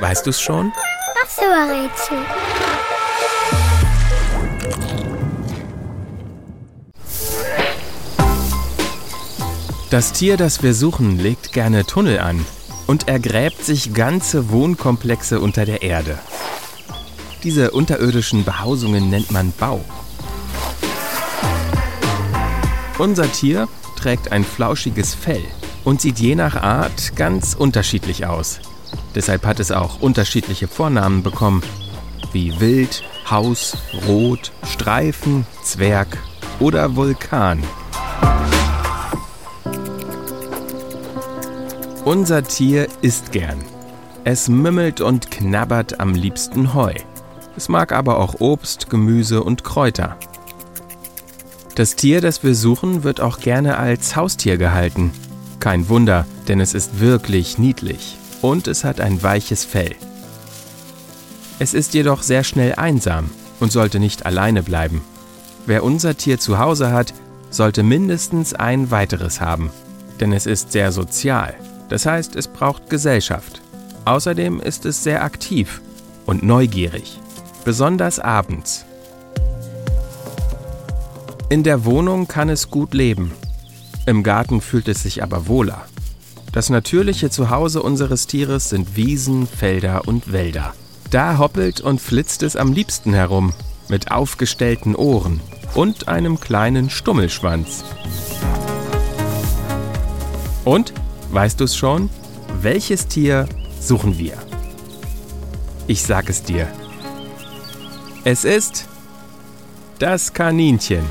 Weißt du's schon? Das Rätsel. Das Tier, das wir suchen, legt gerne Tunnel an und ergräbt sich ganze Wohnkomplexe unter der Erde. Diese unterirdischen Behausungen nennt man Bau. Unser Tier trägt ein flauschiges Fell und sieht je nach Art ganz unterschiedlich aus. Deshalb hat es auch unterschiedliche Vornamen bekommen, wie Wild, Haus, Rot, Streifen, Zwerg oder Vulkan. Unser Tier isst gern. Es mümmelt und knabbert am liebsten Heu. Es mag aber auch Obst, Gemüse und Kräuter. Das Tier, das wir suchen, wird auch gerne als Haustier gehalten. Kein Wunder, denn es ist wirklich niedlich und es hat ein weiches Fell. Es ist jedoch sehr schnell einsam und sollte nicht alleine bleiben. Wer unser Tier zu Hause hat, sollte mindestens ein weiteres haben, denn es ist sehr sozial. Das heißt, es braucht Gesellschaft. Außerdem ist es sehr aktiv und neugierig, besonders abends. In der Wohnung kann es gut leben. Im Garten fühlt es sich aber wohler. Das natürliche Zuhause unseres Tieres sind Wiesen, Felder und Wälder. Da hoppelt und flitzt es am liebsten herum, mit aufgestellten Ohren und einem kleinen Stummelschwanz. Und Weißt du es schon? Welches Tier suchen wir? Ich sag es dir. Es ist das Kaninchen.